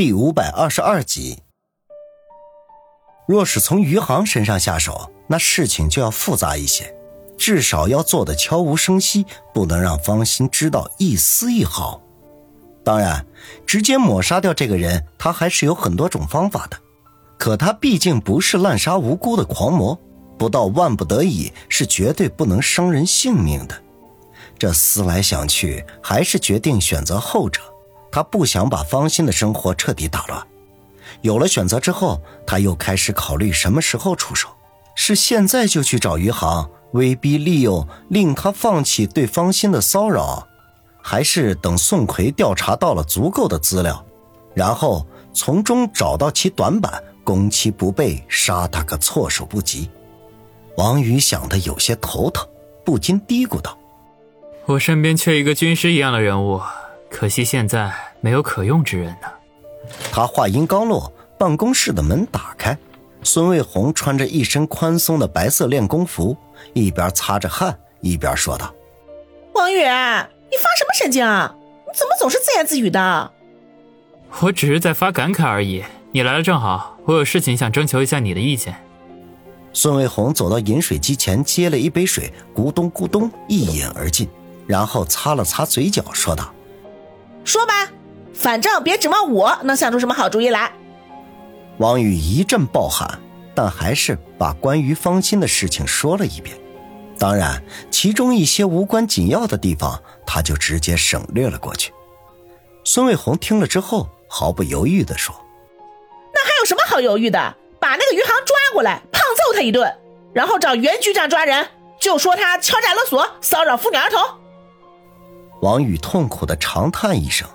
第五百二十二集。若是从余杭身上下手，那事情就要复杂一些，至少要做的悄无声息，不能让方心知道一丝一毫。当然，直接抹杀掉这个人，他还是有很多种方法的。可他毕竟不是滥杀无辜的狂魔，不到万不得已，是绝对不能伤人性命的。这思来想去，还是决定选择后者。他不想把方心的生活彻底打乱。有了选择之后，他又开始考虑什么时候出手：是现在就去找余杭，威逼利诱，令他放弃对方心的骚扰，还是等宋奎调查到了足够的资料，然后从中找到其短板，攻其不备，杀他个措手不及？王宇想的有些头疼，不禁嘀咕道。我身边缺一个军师一样的人物，可惜现在没有可用之人呢。他话音刚落，办公室的门打开，孙卫红穿着一身宽松的白色练功服，一边擦着汗，一边说道：“王宇，你发什么神经啊？你怎么总是自言自语的？”“我只是在发感慨而已。你来了正好，我有事情想征求一下你的意见。”孙卫红走到饮水机前，接了一杯水，咕咚咕咚一饮而尽。然后擦了擦嘴角，说道：“说吧，反正别指望我能想出什么好主意来。”王宇一阵暴喊，但还是把关于方心的事情说了一遍。当然，其中一些无关紧要的地方，他就直接省略了过去。孙卫红听了之后，毫不犹豫地说：“那还有什么好犹豫的？把那个余杭抓过来，胖揍他一顿，然后找袁局长抓人，就说他敲诈勒索、骚扰妇女儿童。”王宇痛苦的长叹一声：“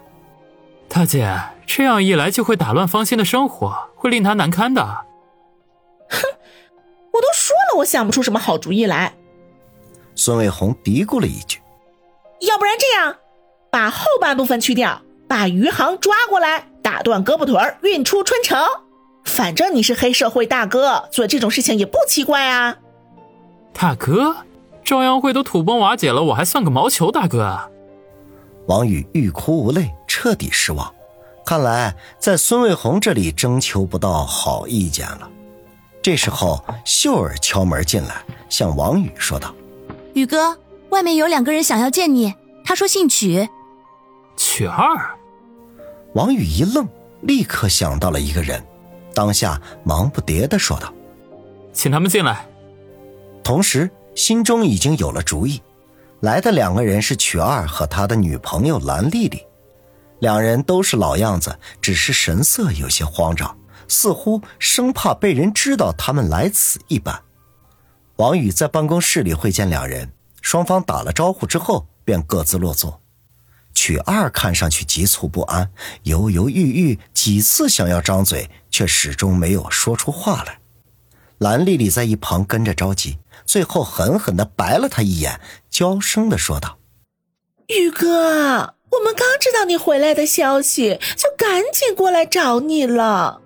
大姐，这样一来就会打乱芳心的生活，会令他难堪的。”哼，我都说了，我想不出什么好主意来。孙卫红嘀咕了一句：“要不然这样，把后半部分去掉，把余杭抓过来，打断胳膊腿儿，运出春城。反正你是黑社会大哥，做这种事情也不奇怪啊。”大哥，朝阳会都土崩瓦解了，我还算个毛球大哥啊！王宇欲哭无泪，彻底失望。看来在孙卫红这里征求不到好意见了。这时候，秀儿敲门进来，向王宇说道：“宇哥，外面有两个人想要见你。他说姓曲，曲二。”王宇一愣，立刻想到了一个人，当下忙不迭的说道：“请他们进来。”同时，心中已经有了主意。来的两个人是曲二和他的女朋友蓝丽丽，两人都是老样子，只是神色有些慌张，似乎生怕被人知道他们来此一般。王宇在办公室里会见两人，双方打了招呼之后便各自落座。曲二看上去急促不安，犹犹豫豫，几次想要张嘴，却始终没有说出话来。蓝丽丽在一旁跟着着急。最后狠狠的白了他一眼，娇声的说道：“宇哥，我们刚知道你回来的消息，就赶紧过来找你了。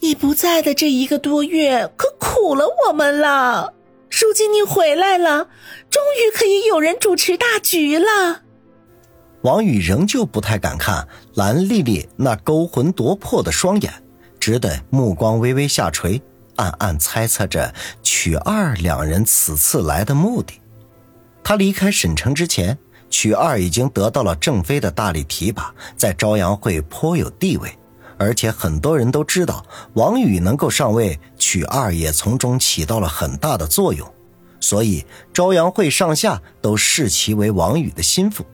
你不在的这一个多月，可苦了我们了。如今你回来了，终于可以有人主持大局了。”王宇仍旧不太敢看蓝丽丽那勾魂夺魄的双眼，只得目光微微下垂。暗暗猜测着曲二两人此次来的目的。他离开沈城之前，曲二已经得到了郑飞的大力提拔，在朝阳会颇有地位，而且很多人都知道王宇能够上位，曲二也从中起到了很大的作用，所以朝阳会上下都视其为王宇的心腹。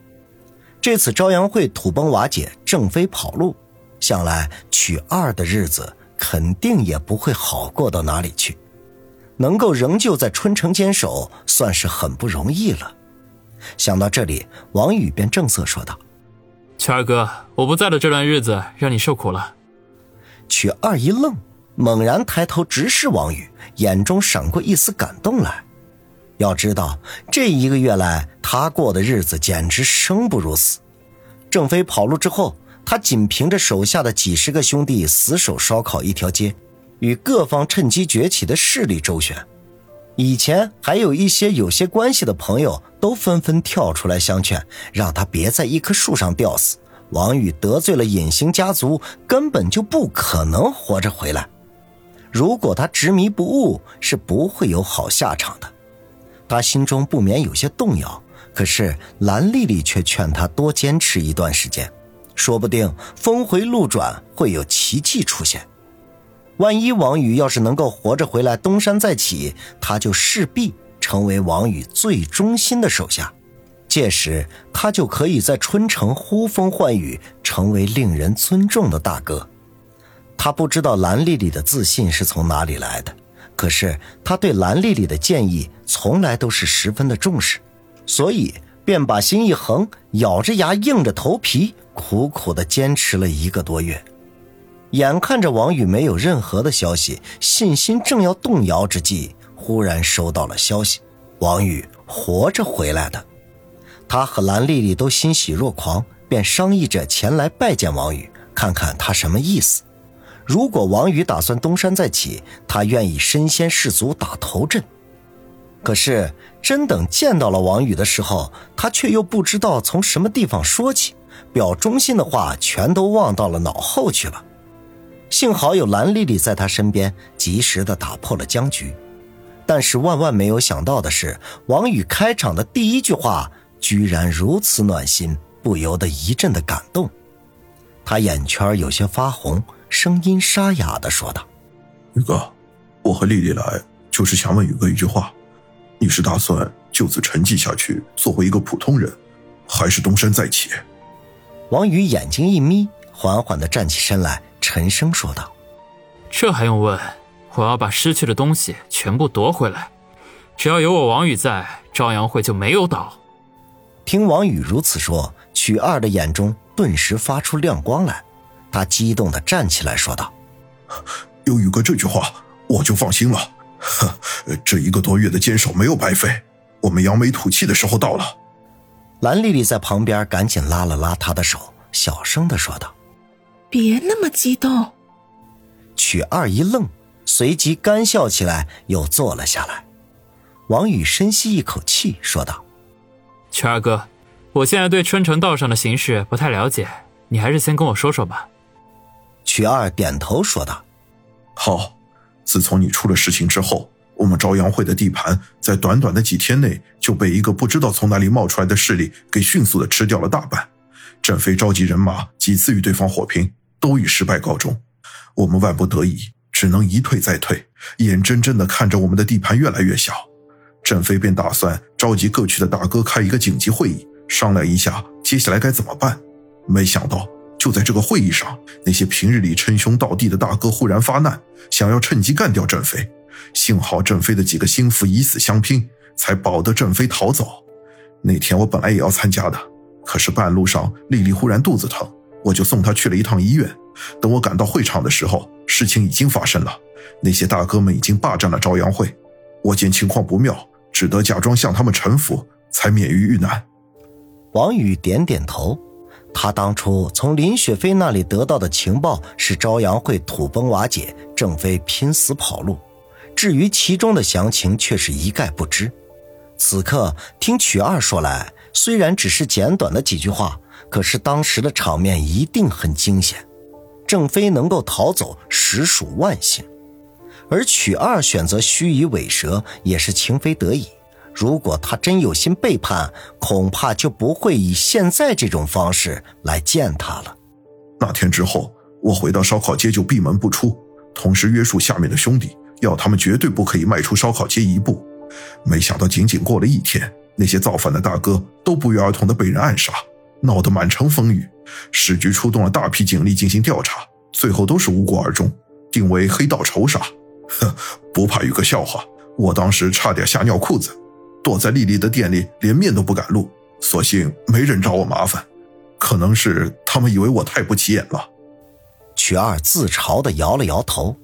这次朝阳会土崩瓦解，郑飞跑路，想来曲二的日子。肯定也不会好过到哪里去，能够仍旧在春城坚守，算是很不容易了。想到这里，王宇便正色说道：“曲二哥，我不在的这段日子，让你受苦了。”曲二一愣，猛然抬头直视王宇，眼中闪过一丝感动来。要知道，这一个月来，他过的日子简直生不如死。郑飞跑路之后。他仅凭着手下的几十个兄弟死守烧烤一条街，与各方趁机崛起的势力周旋。以前还有一些有些关系的朋友都纷纷跳出来相劝，让他别在一棵树上吊死，王宇得罪了隐形家族，根本就不可能活着回来。如果他执迷不悟，是不会有好下场的。他心中不免有些动摇，可是蓝丽丽却劝他多坚持一段时间，说不定峰回路转，会有奇迹出现。万一王宇要是能够活着回来，东山再起，他就势必成为王宇最忠心的手下。届时，他就可以在春城呼风唤雨，成为令人尊重的大哥。他不知道蓝丽丽的自信是从哪里来的，可是他对蓝丽丽的建议从来都是十分的重视，所以便把心一横，咬着牙，硬着头皮，苦苦的坚持了一个多月。眼看着王宇没有任何的消息，信心正要动摇之际，忽然收到了消息：王宇活着回来的。他和蓝丽丽都欣喜若狂，便商议着前来拜见王宇，看看他什么意思。如果王宇打算东山再起，他愿意身先士卒打头阵。可是真等见到了王宇的时候，他却又不知道从什么地方说起，表忠心的话全都忘到了脑后去了。幸好有蓝丽丽在他身边，及时的打破了僵局。但是万万没有想到的是，王宇开场的第一句话居然如此暖心，不由得一阵的感动。他眼圈有些发红。声音沙哑的说道：“宇哥，我和丽丽来就是想问宇哥一句话，你是打算就此沉寂下去，做回一个普通人，还是东山再起？”王宇眼睛一眯，缓缓的站起身来，沉声说道：“这还用问？我要把失去的东西全部夺回来，只要有我王宇在，朝阳会就没有倒。”听王宇如此说，曲二的眼中顿时发出亮光来。他激动的站起来说道：“有宇哥这句话，我就放心了。这一个多月的坚守没有白费，我们扬眉吐气的时候到了。”蓝丽丽在旁边赶紧拉了拉他的手，小声的说道：“别那么激动。”曲二一愣，随即干笑起来，又坐了下来。王宇深吸一口气，说道：“曲二哥，我现在对春城道上的形势不太了解，你还是先跟我说说吧。”曲二点头说道：“好，自从你出了事情之后，我们朝阳会的地盘在短短的几天内就被一个不知道从哪里冒出来的势力给迅速的吃掉了大半。振飞召集人马几次与对方火拼，都以失败告终。我们万不得已，只能一退再退，眼睁睁的看着我们的地盘越来越小。振飞便打算召集各区的大哥开一个紧急会议，商量一下接下来该怎么办。没想到。”就在这个会议上，那些平日里称兄道弟的大哥忽然发难，想要趁机干掉郑飞。幸好郑飞的几个心腹以死相拼，才保得郑飞逃走。那天我本来也要参加的，可是半路上丽丽忽然肚子疼，我就送她去了一趟医院。等我赶到会场的时候，事情已经发生了，那些大哥们已经霸占了朝阳会。我见情况不妙，只得假装向他们臣服，才免于遇难。王宇点点头。他当初从林雪飞那里得到的情报是朝阳会土崩瓦解，郑飞拼死跑路。至于其中的详情，却是一概不知。此刻听曲二说来，虽然只是简短的几句话，可是当时的场面一定很惊险。郑飞能够逃走，实属万幸。而曲二选择虚以委蛇，也是情非得已。如果他真有心背叛，恐怕就不会以现在这种方式来见他了。那天之后，我回到烧烤街就闭门不出，同时约束下面的兄弟，要他们绝对不可以迈出烧烤街一步。没想到仅仅过了一天，那些造反的大哥都不约而同的被人暗杀，闹得满城风雨。市局出动了大批警力进行调查，最后都是无果而终，定为黑道仇杀。哼，不怕有个笑话，我当时差点吓尿裤子。躲在丽丽的店里，连面都不敢露，所幸没人找我麻烦。可能是他们以为我太不起眼了。曲二自嘲的摇了摇头。